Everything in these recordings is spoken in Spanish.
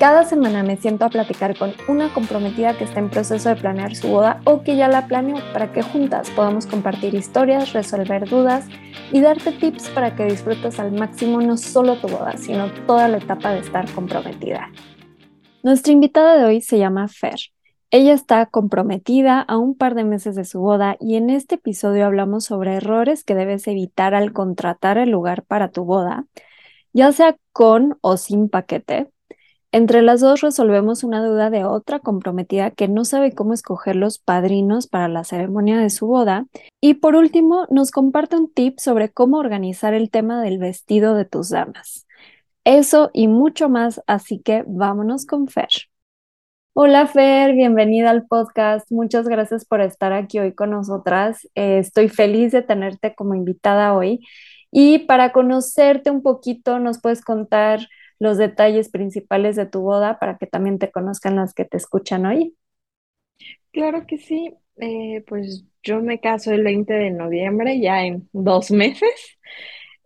Cada semana me siento a platicar con una comprometida que está en proceso de planear su boda o que ya la planeó para que juntas podamos compartir historias, resolver dudas y darte tips para que disfrutes al máximo no solo tu boda, sino toda la etapa de estar comprometida. Nuestra invitada de hoy se llama Fer. Ella está comprometida a un par de meses de su boda y en este episodio hablamos sobre errores que debes evitar al contratar el lugar para tu boda, ya sea con o sin paquete, entre las dos resolvemos una duda de otra comprometida que no sabe cómo escoger los padrinos para la ceremonia de su boda. Y por último, nos comparte un tip sobre cómo organizar el tema del vestido de tus damas. Eso y mucho más, así que vámonos con Fer. Hola Fer, bienvenida al podcast. Muchas gracias por estar aquí hoy con nosotras. Eh, estoy feliz de tenerte como invitada hoy. Y para conocerte un poquito, nos puedes contar los detalles principales de tu boda para que también te conozcan las que te escuchan hoy? Claro que sí. Eh, pues yo me caso el 20 de noviembre, ya en dos meses.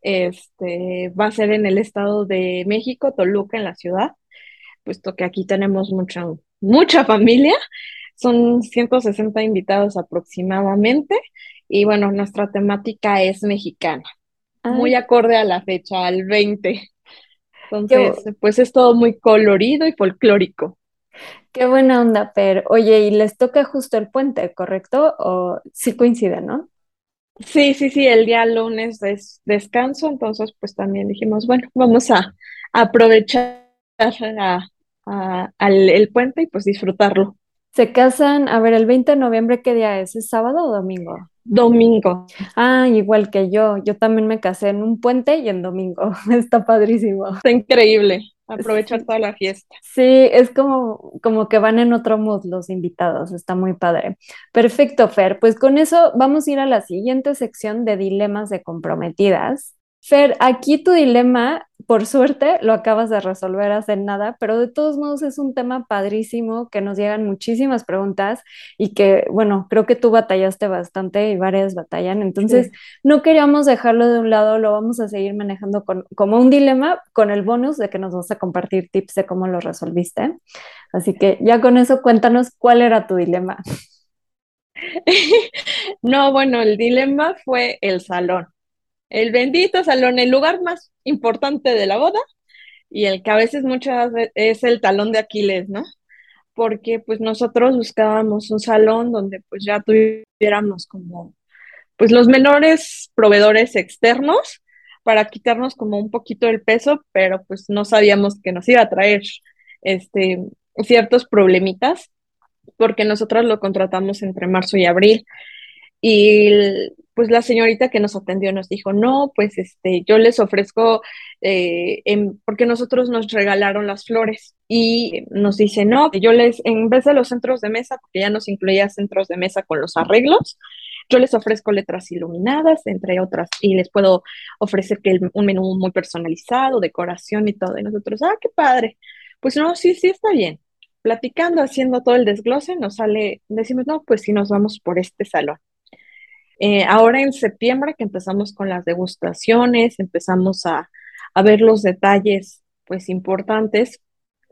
Este va a ser en el estado de México, Toluca, en la ciudad, puesto que aquí tenemos mucha, mucha familia. Son 160 invitados aproximadamente. Y bueno, nuestra temática es mexicana, muy acorde a la fecha, al 20. Entonces, pues es todo muy colorido y folclórico. Qué buena onda, Per. Oye, y les toca justo el puente, ¿correcto? ¿O sí coincide, no? Sí, sí, sí, el día lunes es descanso, entonces pues también dijimos, bueno, vamos a, aprovechar el puente y pues disfrutarlo. Se casan, a ver, el 20 de noviembre, ¿qué día es? ¿Es sábado o domingo? Domingo. Ah, igual que yo. Yo también me casé en un puente y en domingo. Está padrísimo. Está increíble. Aprovechar toda la fiesta. Sí, es como, como que van en otro mood los invitados. Está muy padre. Perfecto, Fer. Pues con eso vamos a ir a la siguiente sección de dilemas de comprometidas. Fer, aquí tu dilema, por suerte, lo acabas de resolver hace nada, pero de todos modos es un tema padrísimo que nos llegan muchísimas preguntas y que, bueno, creo que tú batallaste bastante y varias batallan, entonces no queríamos dejarlo de un lado, lo vamos a seguir manejando con, como un dilema con el bonus de que nos vas a compartir tips de cómo lo resolviste. Así que ya con eso cuéntanos cuál era tu dilema. no, bueno, el dilema fue el salón el bendito salón, el lugar más importante de la boda y el que a veces muchas veces es el talón de Aquiles, ¿no? Porque pues nosotros buscábamos un salón donde pues ya tuviéramos como pues los menores proveedores externos para quitarnos como un poquito el peso, pero pues no sabíamos que nos iba a traer este ciertos problemitas porque nosotros lo contratamos entre marzo y abril y pues la señorita que nos atendió nos dijo, no, pues este, yo les ofrezco, eh, porque nosotros nos regalaron las flores y nos dice, no, yo les, en vez de los centros de mesa, porque ya nos incluía centros de mesa con los arreglos, yo les ofrezco letras iluminadas, entre otras, y les puedo ofrecer que un menú muy personalizado, decoración y todo. Y nosotros, ah, qué padre. Pues no, sí, sí, está bien. Platicando, haciendo todo el desglose, nos sale, decimos, no, pues sí, nos vamos por este salón. Eh, ahora en septiembre que empezamos con las degustaciones, empezamos a, ver los detalles pues importantes,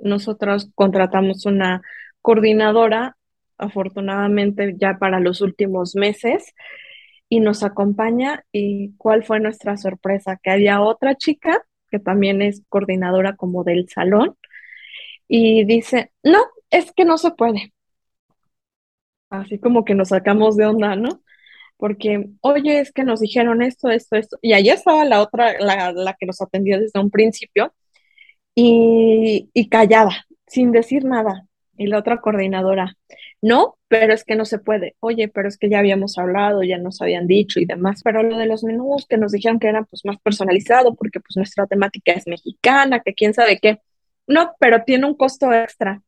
nosotros contratamos una coordinadora, afortunadamente ya para los últimos meses, y nos acompaña. ¿Y cuál fue nuestra sorpresa? Que había otra chica que también es coordinadora como del salón, y dice, no, es que no se puede. Así como que nos sacamos de onda, ¿no? Porque, oye, es que nos dijeron esto, esto, esto, y allá estaba la otra, la, que nos atendió desde un principio, y, y sin decir nada, y la otra coordinadora, no, pero es que no se puede, oye, pero es que ya habíamos hablado, ya nos habían dicho y demás, pero lo de los menús que nos dijeron que eran pues más personalizado, porque pues nuestra temática es mexicana, que quién sabe qué, no, pero tiene un costo extra,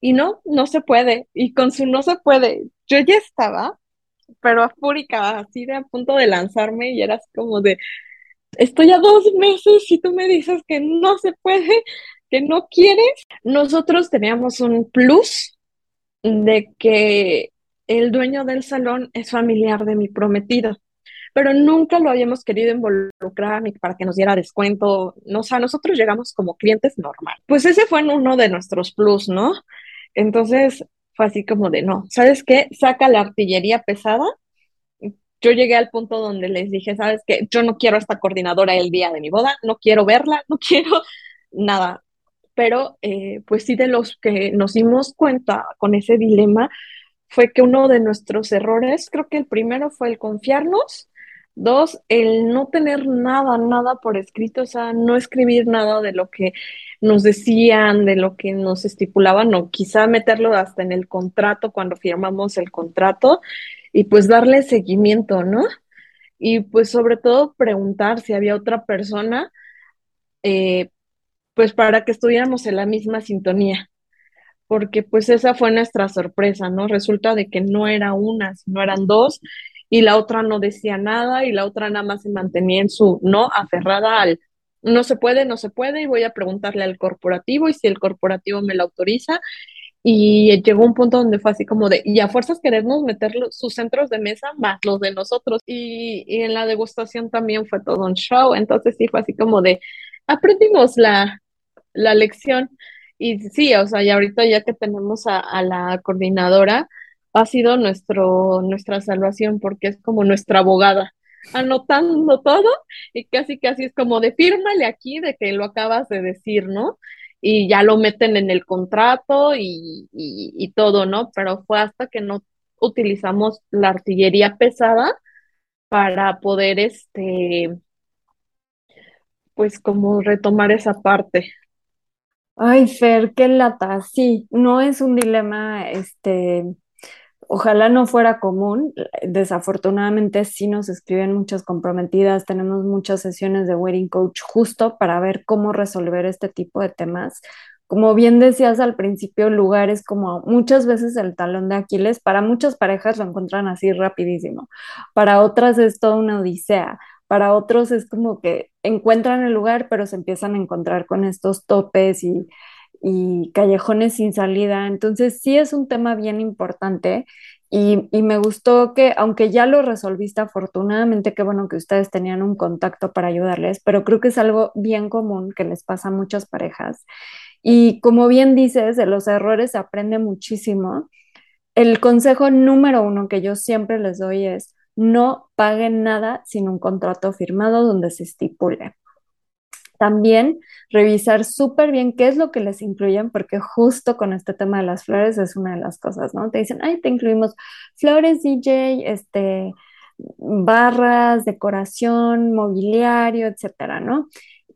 y no, no se puede, y con su no se puede, yo ya estaba pero fúrica, así de a punto de lanzarme y eras como de, estoy a dos meses y tú me dices que no se puede, que no quieres. Nosotros teníamos un plus de que el dueño del salón es familiar de mi prometido, pero nunca lo habíamos querido involucrar ni para que nos diera descuento. No, o sea, nosotros llegamos como clientes normal. Pues ese fue uno de nuestros plus, ¿no? Entonces fue así como de, no, ¿sabes qué? Saca la artillería pesada. Yo llegué al punto donde les dije, ¿sabes qué? Yo no quiero a esta coordinadora el día de mi boda, no quiero verla, no quiero nada. Pero eh, pues sí de los que nos dimos cuenta con ese dilema fue que uno de nuestros errores, creo que el primero fue el confiarnos, dos, el no tener nada, nada por escrito, o sea, no escribir nada de lo que nos decían, de lo que nos estipulaban, o quizá meterlo hasta en el contrato cuando firmamos el contrato y pues darle seguimiento, ¿no? Y pues sobre todo preguntar si había otra persona, eh, pues para que estuviéramos en la misma sintonía porque pues esa fue nuestra sorpresa, ¿no? Resulta de que no era una, sino eran dos, y la otra no decía nada, y la otra nada más se mantenía en su no, aferrada al no se puede, no se puede, y voy a preguntarle al corporativo, y si el corporativo me lo autoriza, y llegó un punto donde fue así como de, y a fuerzas queremos meter sus centros de mesa más los de nosotros, y, y en la degustación también fue todo un show, entonces sí fue así como de, aprendimos la, la lección, y sí, o sea, y ahorita ya que tenemos a, la coordinadora, ha sido nuestro, nuestra salvación porque es como nuestra abogada, anotando todo y casi casi es como de fírmale aquí de que lo acabas de decir, ¿no? Y ya lo meten en el contrato y, y todo, ¿no? Pero fue hasta que no utilizamos la artillería pesada para poder, este, pues como retomar esa parte. Ay, Fer, qué lata. Sí, no es un dilema, este, ojalá no fuera común. Desafortunadamente sí nos escriben muchas comprometidas, tenemos muchas sesiones de wedding coach justo para ver cómo resolver este tipo de temas. Como bien decías al principio, lugares como muchas veces el talón de Aquiles, para muchas parejas lo encuentran así rapidísimo, para otras es toda una odisea para otros es como que encuentran el lugar, pero se empiezan a encontrar con estos topes y, callejones sin salida. Entonces sí es un tema bien importante y, y, me gustó que, aunque ya lo resolviste afortunadamente, qué bueno que ustedes tenían un contacto para ayudarles, pero creo que es algo bien común que les pasa a muchas parejas. Y como bien dices, de los errores se aprende muchísimo. El consejo número uno que yo siempre les doy es, no paguen nada sin un contrato firmado donde se estipule. También revisar súper bien qué es lo que les incluyen, porque justo con este tema de las flores es una de las cosas, ¿no? Te dicen, ay, te incluimos flores DJ, este, barras, decoración, mobiliario, etcétera, ¿no?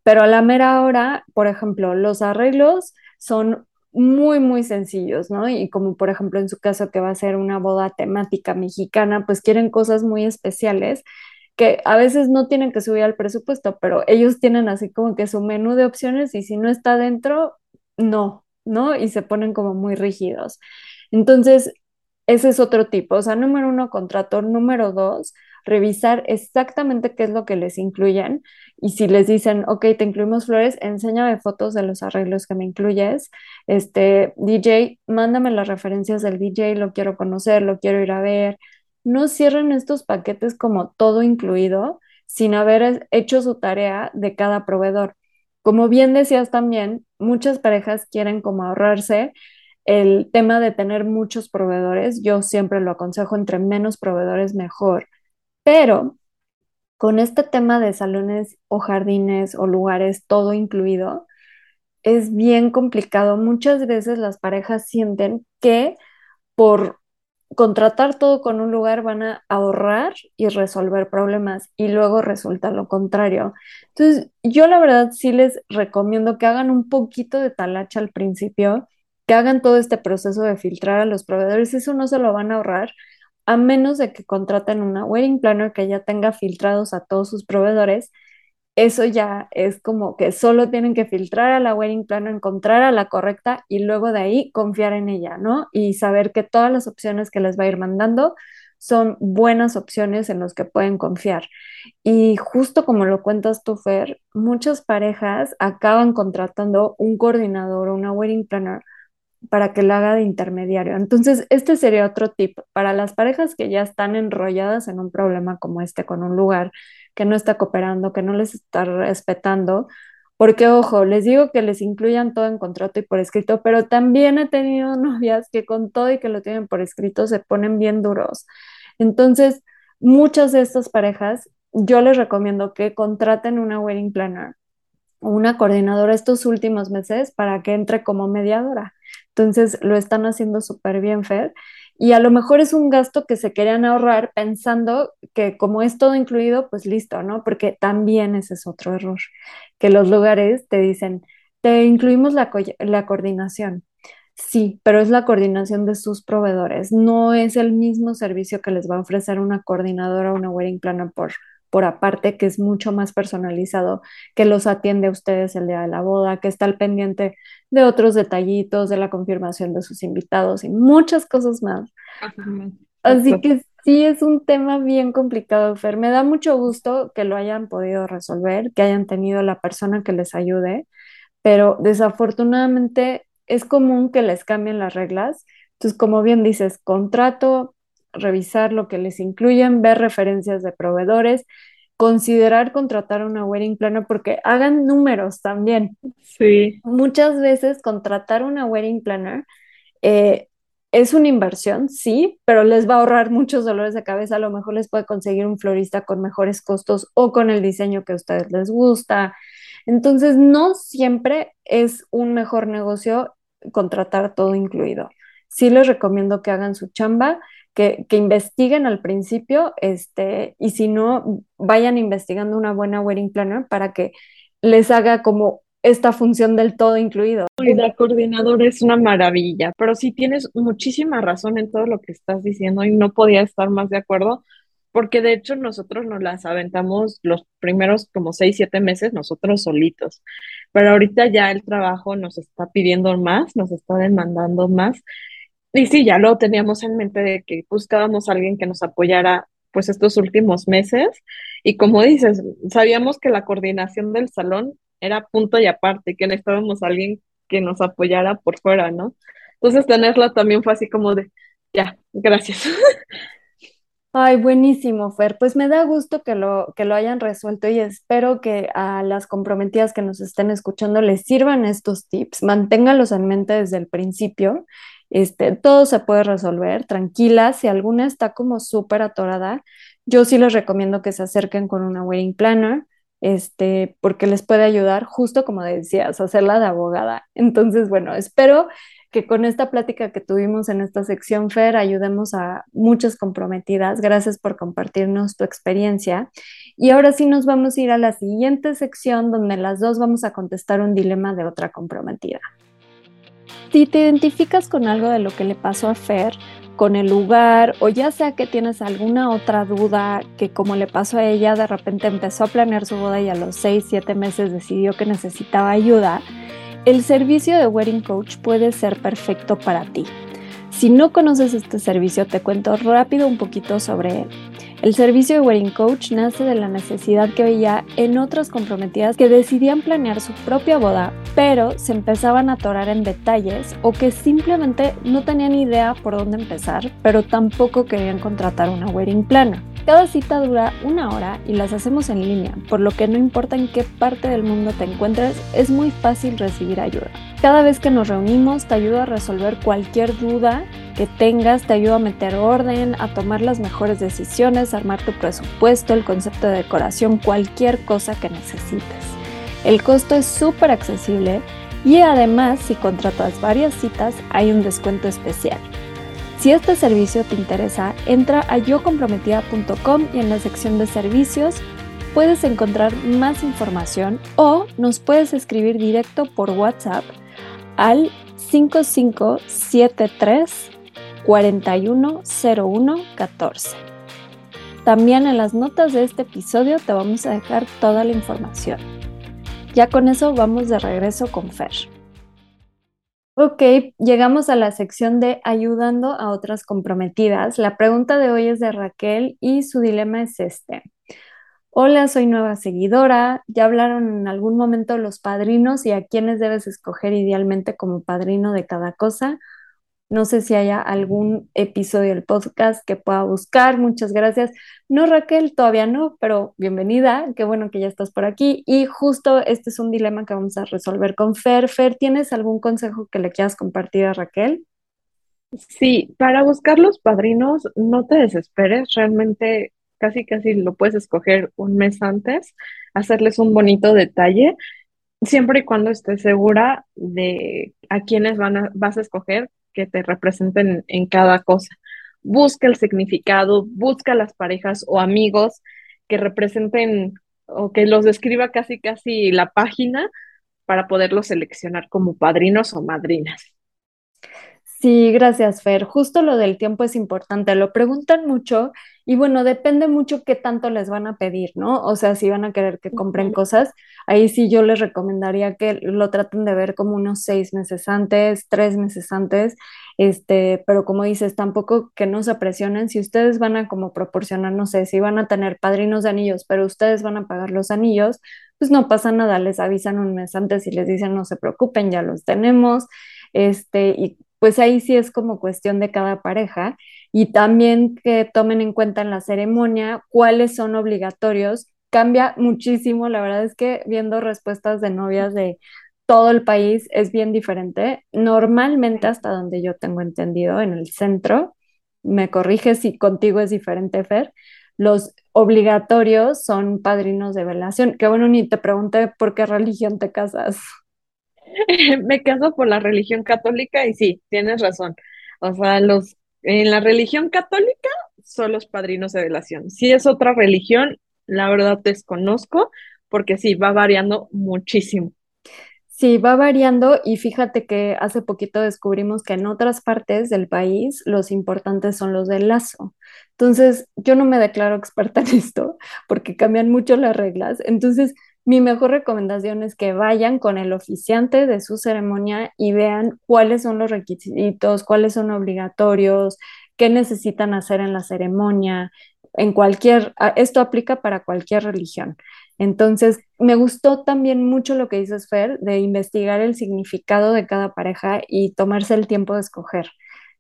Pero a la mera hora, por ejemplo, los arreglos son muy, muy sencillos, ¿no? Y como por ejemplo en su caso que va a ser una boda temática mexicana, pues quieren cosas muy especiales que a veces no tienen que subir al presupuesto, pero ellos tienen así como que su menú de opciones y si no está dentro, no, ¿no? Y se ponen como muy rígidos. Entonces, ese es otro tipo. O sea, número uno, contrato. Número dos, revisar exactamente qué es lo que les incluyen. Y si les dicen, ok, te incluimos flores, enséñame fotos de los arreglos que me incluyes. Este, DJ, mándame las referencias del DJ, lo quiero conocer, lo quiero ir a ver. No cierren estos paquetes como todo incluido sin haber hecho su tarea de cada proveedor. Como bien decías también, muchas parejas quieren como ahorrarse el tema de tener muchos proveedores. Yo siempre lo aconsejo, entre menos proveedores mejor. Pero con este tema de salones o jardines o lugares, todo incluido, es bien complicado. Muchas veces las parejas sienten que por contratar todo con un lugar van a ahorrar y resolver problemas y luego resulta lo contrario. Entonces, yo la verdad sí les recomiendo que hagan un poquito de talacha al principio, que hagan todo este proceso de filtrar a los proveedores, eso no se lo van a ahorrar a menos de que contraten una wedding planner que ya tenga filtrados a todos sus proveedores, eso ya es como que solo tienen que filtrar a la wedding planner, encontrar a la correcta y luego de ahí confiar en ella, ¿no? Y saber que todas las opciones que les va a ir mandando son buenas opciones en los que pueden confiar. Y justo como lo cuentas tú, Fer, muchas parejas acaban contratando un coordinador o una wedding planner para que lo haga de intermediario. Entonces, este sería otro tip para las parejas que ya están enrolladas en un problema como este con un lugar que no está cooperando, que no les está respetando, porque ojo, les digo que les incluyan todo en contrato y por escrito, pero también he tenido novias que con todo y que lo tienen por escrito se ponen bien duros. Entonces, muchas de estas parejas, yo les recomiendo que contraten una wedding planner o una coordinadora estos últimos meses para que entre como mediadora. Entonces, lo están haciendo súper bien, Fer y a lo mejor es un gasto que se querían ahorrar pensando que como es todo incluido, pues listo, ¿no? Porque también ese es otro error, que los lugares te dicen, te incluimos la, la coordinación. Sí, pero es la coordinación de sus proveedores, no es el mismo servicio que les va a ofrecer una coordinadora o una wedding planner por por aparte, que es mucho más personalizado, que los atiende a ustedes el día de la boda, que está al pendiente de otros detallitos, de la confirmación de sus invitados y muchas cosas más. Así que sí es un tema bien complicado, Fer. Me da mucho gusto que lo hayan podido resolver, que hayan tenido la persona que les ayude, pero desafortunadamente es común que les cambien las reglas. Entonces, como bien dices, contrato, revisar lo que les incluyen, ver referencias de proveedores, considerar contratar una wedding planner porque hagan números también. Sí. Muchas veces contratar una wedding planner eh, es una inversión, sí, pero les va a ahorrar muchos dolores de cabeza. A lo mejor les puede conseguir un florista con mejores costos o con el diseño que a ustedes les gusta. Entonces, no siempre es un mejor negocio contratar todo incluido. Sí les recomiendo que hagan su chamba que, investiguen al principio, este, y si no, vayan investigando una buena wedding planner para que les haga como esta función del todo incluido. La coordinadora es una maravilla, pero sí tienes muchísima razón en todo lo que estás diciendo y no podía estar más de acuerdo, porque de hecho nosotros nos las aventamos los primeros como seis, siete meses nosotros solitos, pero ahorita ya el trabajo nos está pidiendo más, nos está demandando más y sí, ya lo teníamos en mente de que buscábamos a alguien que nos apoyara pues estos últimos meses y como dices, sabíamos que la coordinación del salón era punto y aparte, que necesitábamos a alguien que nos apoyara por fuera, ¿no? Entonces tenerla también fue así como de, ya, gracias. Ay, buenísimo, Fer. Pues me da gusto que lo, que lo hayan resuelto y espero que a las comprometidas que nos estén escuchando les sirvan estos tips. Manténganlos en mente desde el principio este, todo se puede resolver, tranquila. Si alguna está como súper atorada, yo sí les recomiendo que se acerquen con una wedding planner, este, porque les puede ayudar, justo como decías, hacerla de abogada. Entonces, bueno, espero que con esta plática que tuvimos en esta sección, Fer, ayudemos a muchas comprometidas. Gracias por compartirnos tu experiencia. Y ahora sí nos vamos a ir a la siguiente sección donde las dos vamos a contestar un dilema de otra comprometida. Si te identificas con algo de lo que le pasó a Fer, con el lugar o ya sea que tienes alguna otra duda que como le pasó a ella, de repente empezó a planear su boda y a los 6, 7 meses decidió que necesitaba ayuda, el servicio de Wedding Coach puede ser perfecto para ti. Si no conoces este servicio, te cuento rápido un poquito sobre él. El servicio de Wedding Coach nace de la necesidad que veía en otras comprometidas que decidían planear su propia boda, pero se empezaban a atorar en detalles o que simplemente no tenían idea por dónde empezar, pero tampoco querían contratar una wedding planner. Cada cita dura una hora y las hacemos en línea, por lo que no importa en qué parte del mundo te encuentres, es muy fácil recibir ayuda. Cada vez que nos reunimos te ayudo a resolver cualquier duda que tengas, te ayudo a meter orden, a tomar las mejores decisiones, a armar tu presupuesto, el concepto de decoración, cualquier cosa que necesites. El costo es súper accesible y además si contratas varias citas hay un descuento especial. Si este servicio te interesa, entra a yocomprometida.com y en la sección de servicios puedes encontrar más información o nos puedes escribir directo por WhatsApp al 5573 410114. También en las notas de este episodio te vamos a dejar toda la información. Ya con eso vamos de regreso con Fer. Ok, llegamos a la sección de ayudando a otras comprometidas. La pregunta de hoy es de Raquel y su dilema es este. Hola, soy nueva seguidora. Ya hablaron en algún momento los padrinos y a quiénes debes escoger idealmente como padrino de cada cosa. No sé si haya algún episodio del podcast que pueda buscar. Muchas gracias. No, Raquel, todavía no, pero bienvenida. Qué bueno que ya estás por aquí. Y justo este es un dilema que vamos a resolver con Fer. ¿tienes algún consejo que le quieras compartir a Raquel? Sí, para buscar los padrinos, no te desesperes, realmente casi casi lo puedes escoger un mes antes, hacerles un bonito detalle, siempre y cuando estés segura de a quiénes van a, vas a escoger que te representen en cada cosa. Busca el significado, busca las parejas o amigos que representen o que los describa casi casi la página para poderlos seleccionar como padrinos o madrinas. Sí, gracias, Fer. Justo lo del tiempo es importante. Lo preguntan mucho y bueno, depende mucho qué tanto les van a pedir, ¿no? O sea, si van a querer que compren cosas, ahí sí yo les recomendaría que lo traten de ver como unos seis meses antes, tres meses antes, este, pero como dices, tampoco que no se presionen. Si ustedes van a como proporcionar, no sé, si van a tener padrinos de anillos, pero ustedes van a pagar los anillos, pues no pasa nada, les avisan un mes antes y les dicen no se preocupen, ya los tenemos. Este, y pues ahí sí es como cuestión de cada pareja y también que tomen en cuenta en la ceremonia cuáles son obligatorios. Cambia muchísimo, la verdad es que viendo respuestas de novias de todo el país es bien diferente. Normalmente, hasta donde yo tengo entendido, en el centro, me corriges si contigo es diferente, Fer, los obligatorios son padrinos de velación. Que bueno, ni te pregunté por qué religión te casas. me caso por la religión católica y sí, tienes razón. O sea, los en la religión católica son los padrinos de velación. Si es otra religión, la verdad desconozco, porque sí, va variando muchísimo. Sí, va variando y fíjate que hace poquito descubrimos que en otras partes del país los importantes son los del lazo. Entonces, yo no me declaro experta en esto porque cambian mucho las reglas. Entonces, mi mejor recomendación es que vayan con el oficiante de su ceremonia y vean cuáles son los requisitos, cuáles son obligatorios, qué necesitan hacer en la ceremonia, en cualquier, esto aplica para cualquier religión. Entonces, me gustó también mucho lo que dices, Fer, de investigar el significado de cada pareja y tomarse el tiempo de escoger.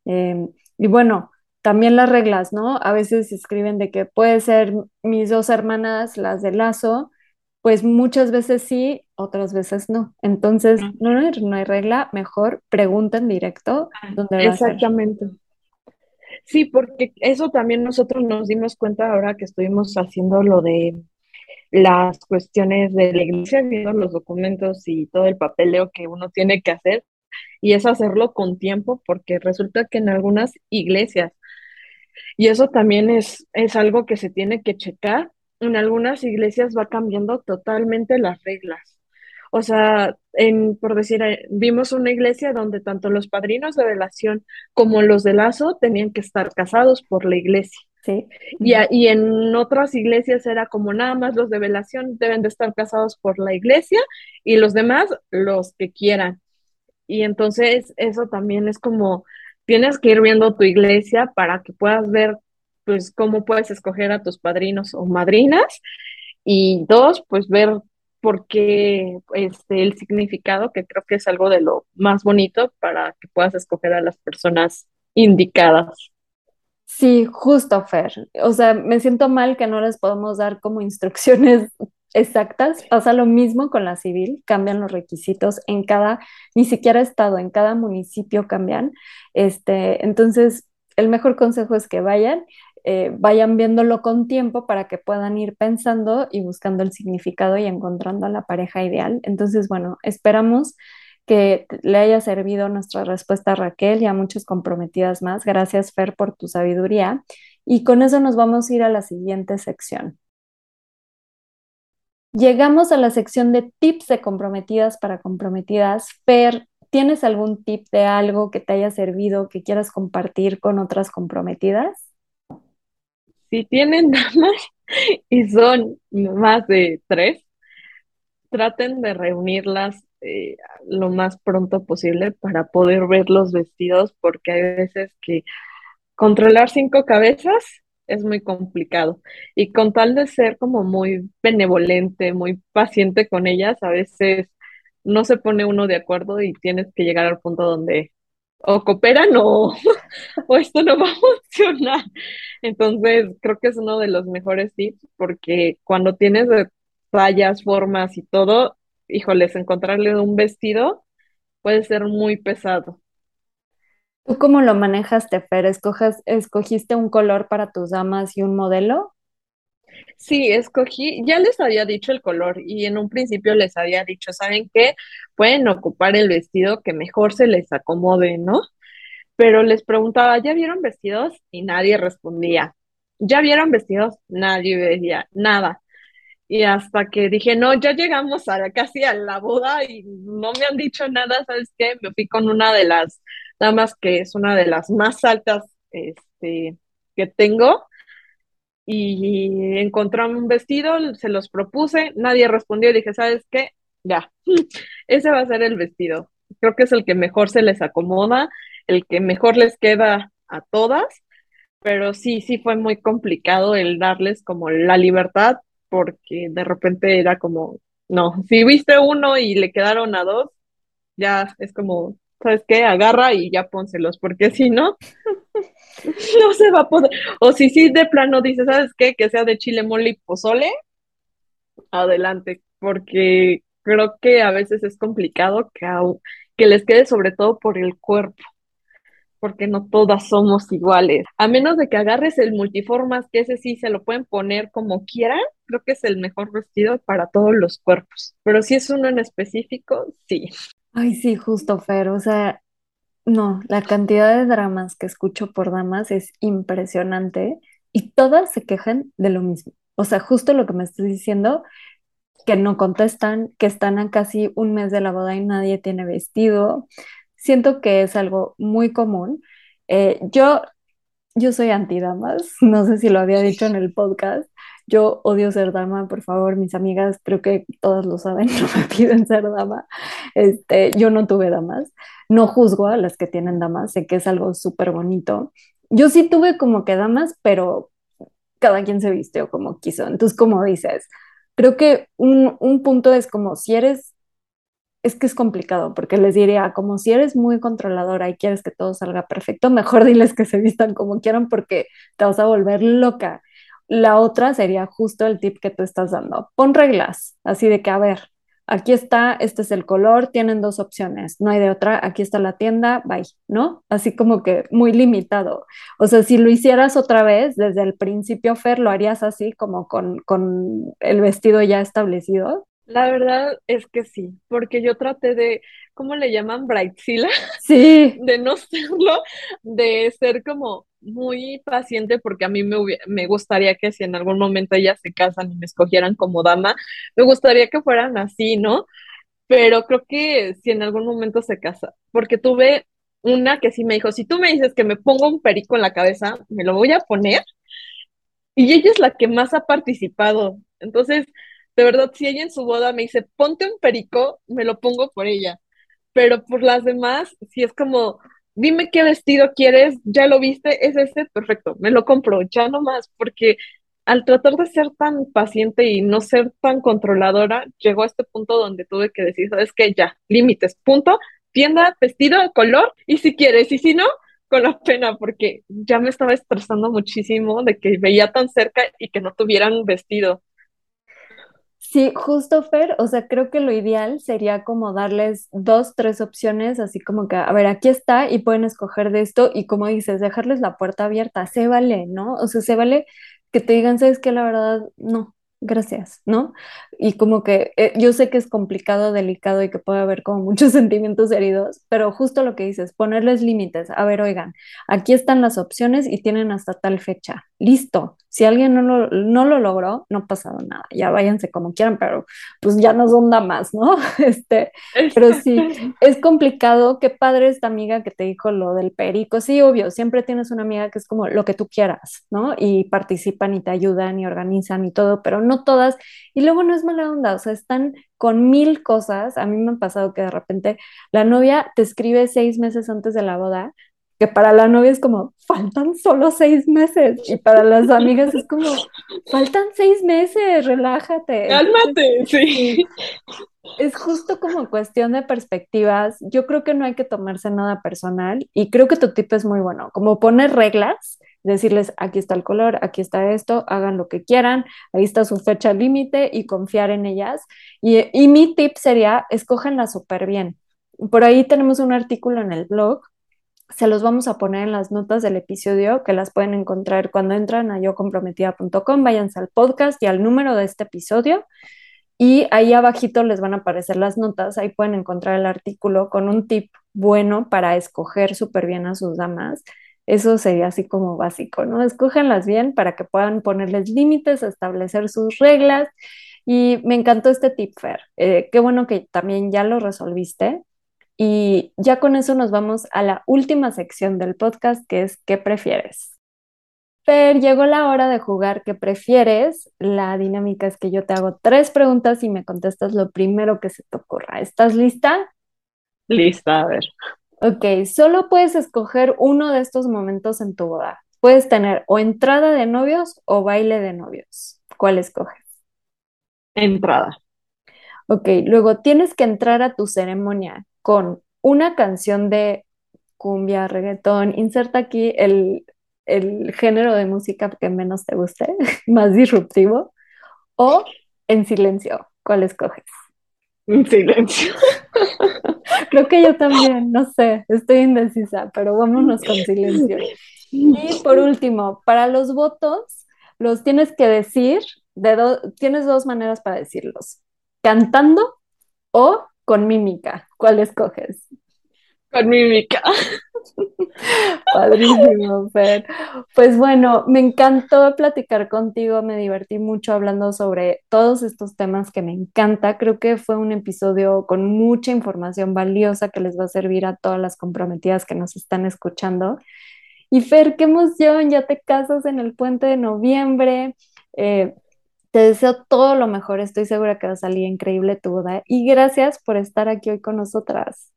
Em, y bueno, también las reglas, ¿no? A veces escriben de que puede ser mis dos hermanas, las de lazo, pues muchas veces sí, otras veces no. Entonces, no, no hay regla, mejor pregunten directo dónde va Exactamente. Sí, porque eso también nosotros nos dimos cuenta ahora que estuvimos haciendo lo de las cuestiones de la iglesia, viendo los documentos y todo el papeleo que uno tiene que hacer, y es hacerlo con tiempo, porque resulta que en algunas iglesias, y eso también es, es algo que se tiene que checar, en algunas iglesias va cambiando totalmente las reglas. O sea, en, por decir, eh, vimos una iglesia donde tanto los padrinos de velación como los de lazo tenían que estar casados por la iglesia. Sí. Y, y, en otras iglesias era como nada más los de velación deben de estar casados por la iglesia y los demás los que quieran. Y entonces eso también es como, tienes que ir viendo tu iglesia para que puedas ver pues cómo puedes escoger a tus padrinos o madrinas. Y dos, pues ver por qué este, el significado, que creo que es algo de lo más bonito para que puedas escoger a las personas indicadas. Sí, justo, Fer. O sea, me siento mal que no les podemos dar como instrucciones exactas. Pasa lo mismo con la civil, cambian los requisitos en cada, ni siquiera estado, en cada municipio cambian. Este, entonces, el mejor consejo es que vayan eh, vayan viéndolo con tiempo para que puedan ir pensando y buscando el significado y encontrando a la pareja ideal. Entonces, bueno, esperamos que le haya servido nuestra respuesta a Raquel y a muchas comprometidas más. Gracias, Fer, por tu sabiduría. Y con eso nos vamos a ir a la siguiente sección. Llegamos a la sección de tips de comprometidas para comprometidas. Fer, ¿tienes algún tip de algo que te haya servido que quieras compartir con otras comprometidas? Si tienen damas y son más de tres, traten de reunirlas eh, lo más pronto posible para poder ver los vestidos, porque hay veces que controlar cinco cabezas es muy complicado. Y con tal de ser como muy benevolente, muy paciente con ellas, a veces no se pone uno de acuerdo y tienes que llegar al punto donde o cooperan o, o esto no va a funcionar. Entonces, creo que es uno de los mejores tips porque cuando tienes tallas, formas y todo, híjoles, encontrarle un vestido puede ser muy pesado. ¿Tú cómo lo manejaste, Fer? ¿Escojas, ¿Escogiste un color para tus damas y un modelo? Sí, escogí, ya les había dicho el color y en un principio les había dicho, ¿saben qué? Pueden ocupar el vestido que mejor se les acomode, ¿no? Pero les preguntaba, ¿ya vieron vestidos? Y nadie respondía. ¿Ya vieron vestidos? Nadie decía nada. Y hasta que dije, no, ya llegamos a casi a la boda y no me han dicho nada, ¿sabes qué? Me fui con una de las damas que es una de las más altas este, que tengo y encontré un vestido, se los propuse, nadie respondió y dije, ¿sabes qué? Ya, ese va a ser el vestido. Creo que es el que mejor se les acomoda, el que mejor les queda a todas, pero sí, sí fue muy complicado el darles como la libertad, porque de repente era como, no, si viste uno y le quedaron a dos, ya es como, ¿sabes qué? Agarra y ya pónselos, porque si no, no se va a poder. O si sí de plano dice, ¿sabes qué? Que sea de chile, mole y pozole, adelante, porque creo que a veces es complicado que, que les quede sobre todo por el cuerpo, porque no todas somos iguales. A menos de que agarres el multiformas, que ese sí se lo pueden poner como quieran, creo que es el mejor vestido para todos los cuerpos. Pero si es uno en específico, sí. Ay, sí, justo, Fer. O sea, no, la cantidad de dramas que escucho por damas es impresionante y todas se quejan de lo mismo. O sea, justo lo que me estás diciendo, que no contestan, que están a casi un mes de la boda y nadie tiene vestido. Siento que es algo muy común. Eh, yo, yo soy anti-damas, no sé si lo había dicho en el podcast, yo odio ser dama, por favor, mis amigas, creo que todas lo saben, no me piden ser dama. Este, yo no tuve damas, no juzgo a las que tienen damas, sé que es algo súper bonito. Yo sí tuve como que damas, pero cada quien se vistió como quiso. Entonces, como dices, creo que un, un punto es como si eres es que es complicado, porque les diría, como si eres muy controladora y quieres que todo salga perfecto, mejor diles que se vistan como quieran porque te vas a volver loca. La otra sería justo el tip que tú estás dando. Pon reglas, así de que, a ver, aquí está, este es el color, tienen dos opciones, no hay de otra, aquí está la tienda, bye, ¿no? Así como que muy limitado. O sea, si lo hicieras otra vez desde el principio, Fer, lo harías así como con, con el vestido ya establecido. La verdad es que sí, porque yo traté de, ¿cómo le llaman? Brightzilla. Sí. De no serlo, de ser como muy paciente, porque a mí me, me gustaría que si en algún momento ellas se casan y me escogieran como dama, me gustaría que fueran así, ¿no? Pero creo que si en algún momento se casa, porque tuve una que sí me dijo, si tú me dices que me pongo un perico en la cabeza, me lo voy a poner. Y ella es la que más ha participado. Entonces, de verdad, si ella en su boda me dice, ponte un perico, me lo pongo por ella. Pero por las demás, si es como, dime qué vestido quieres, ya lo viste, es ese, perfecto, me lo compro, ya no más, porque al tratar de ser tan paciente y no ser tan controladora, llegó a este punto donde tuve que decir, sabes que ya, límites, punto, tienda, vestido, color, y si quieres, y si no, con la pena, porque ya me estaba estresando muchísimo de que veía tan cerca y que no tuvieran vestido. Sí, justo Fer, o sea, creo que lo ideal sería como darles dos, tres opciones, así como que, a ver, aquí está y pueden escoger de esto y como dices, dejarles la puerta abierta, se vale, ¿no? O sea, se vale que te digan, ¿sabes qué? La verdad, no, gracias, ¿no? Y como que eh, yo sé que es complicado, delicado y que puede haber como muchos sentimientos heridos, pero justo lo que dices, ponerles límites. A ver, oigan, aquí están las opciones y tienen hasta tal fecha. Listo. Si alguien no lo, no lo logró, no ha pasado nada. Ya váyanse como quieran, pero pues ya nos onda más, ¿no? Este, pero sí, es complicado. Qué padre esta amiga que te dijo lo del perico. Sí, obvio, siempre tienes una amiga que es como lo que tú quieras, ¿no? Y participan y te ayudan y organizan y todo, pero no todas, y luego no es mala onda, o sea, están con mil cosas. A mí me ha pasado que de repente la novia te escribe seis meses antes de la boda, que para la novia es como, faltan solo seis meses, y para las amigas es como, faltan seis meses, relájate. Cálmate, sí. Es justo como cuestión de perspectivas. Yo creo que no hay que tomarse nada personal y creo que tu tip es muy bueno, como poner reglas, decirles aquí está el color, aquí está esto, hagan lo que quieran, ahí está su fecha límite y confiar en ellas. Y, y mi tip sería, escójanla súper bien. Por ahí tenemos un artículo en el blog se los vamos a poner en las notas del episodio que las pueden encontrar cuando entran a yocomprometida.com, váyanse al podcast y al número de este episodio y ahí abajito les van a aparecer las notas, ahí pueden encontrar el artículo con un tip bueno para escoger súper bien a sus damas. Eso sería así como básico, ¿no? Escójanlas bien para que puedan ponerles límites, establecer sus reglas. Y me encantó este tip, Fer. Eh, qué bueno que también ya lo resolviste. Y ya con eso nos vamos a la última sección del podcast, que es ¿qué prefieres? Fer, llegó la hora de jugar ¿qué prefieres? La dinámica es que yo te hago tres preguntas y me contestas lo primero que se te ocurra. ¿Estás lista? Lista, a ver. Ok, solo puedes escoger uno de estos momentos en tu boda. Puedes tener o entrada de novios o baile de novios. ¿Cuál escoges? Entrada. Ok, luego tienes que entrar a tu ceremonia con una canción de cumbia, reggaetón, inserta aquí el, género de música que menos te guste, más disruptivo, o en silencio, ¿cuál escoges? En silencio. Creo que yo también, no sé, estoy indecisa, pero vámonos con silencio. Y por último, para los votos, los tienes que decir, de tienes dos maneras para decirlos, cantando o con mímica. ¿Cuál escoges? Con mímica. Padrísimo, Fer. Pues bueno, me encantó platicar contigo, me divertí mucho hablando sobre todos estos temas que me encanta. Creo que fue un episodio con mucha información valiosa que les va a servir a todas las comprometidas que nos están escuchando. Y Fer, qué emoción, ya te casas en el puente de noviembre. Eh, te deseo todo lo mejor, estoy segura que va a salir increíble tu boda y gracias por estar aquí hoy con nosotras.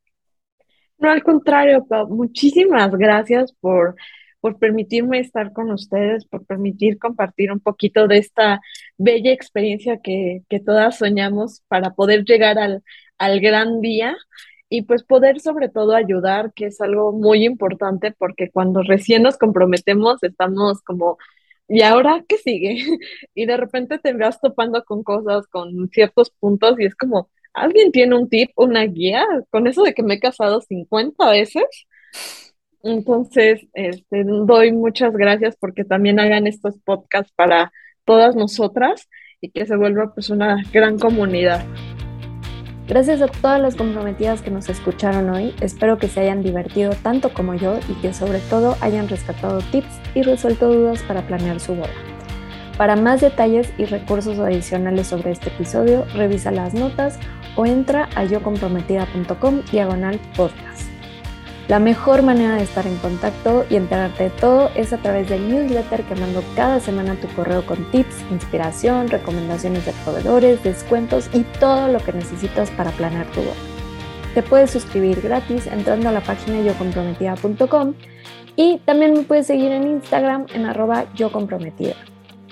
No, al contrario, muchísimas gracias por, por permitirme estar con ustedes, por permitir compartir un poquito de esta bella experiencia que, que todas soñamos para poder llegar al, al gran día y pues poder sobre todo ayudar, que es algo muy importante porque cuando recién nos comprometemos estamos como ¿y ahora qué sigue? Y de repente te vas topando con cosas, con ciertos puntos y es como, ¿alguien tiene un tip, una guía? Con eso de que me he casado 50 veces. Entonces, este, doy muchas gracias porque también hagan estos podcasts para todas nosotras y que se vuelva pues una gran comunidad. Gracias a todas las comprometidas que nos escucharon hoy. Espero que se hayan divertido tanto como yo y que sobre todo hayan rescatado tips y resuelto dudas para planear su boda. Para más detalles y recursos adicionales sobre este episodio, revisa las notas o entra a yocomprometida.com diagonal podcast. La mejor manera de estar en contacto y enterarte de todo es a través del newsletter que mando cada semana a tu correo con tips, inspiración, recomendaciones de proveedores, descuentos y todo lo que necesitas para planear tu boda. Te puedes suscribir gratis entrando a la página yocomprometida.com y también me puedes seguir en Instagram en arroba yocomprometida.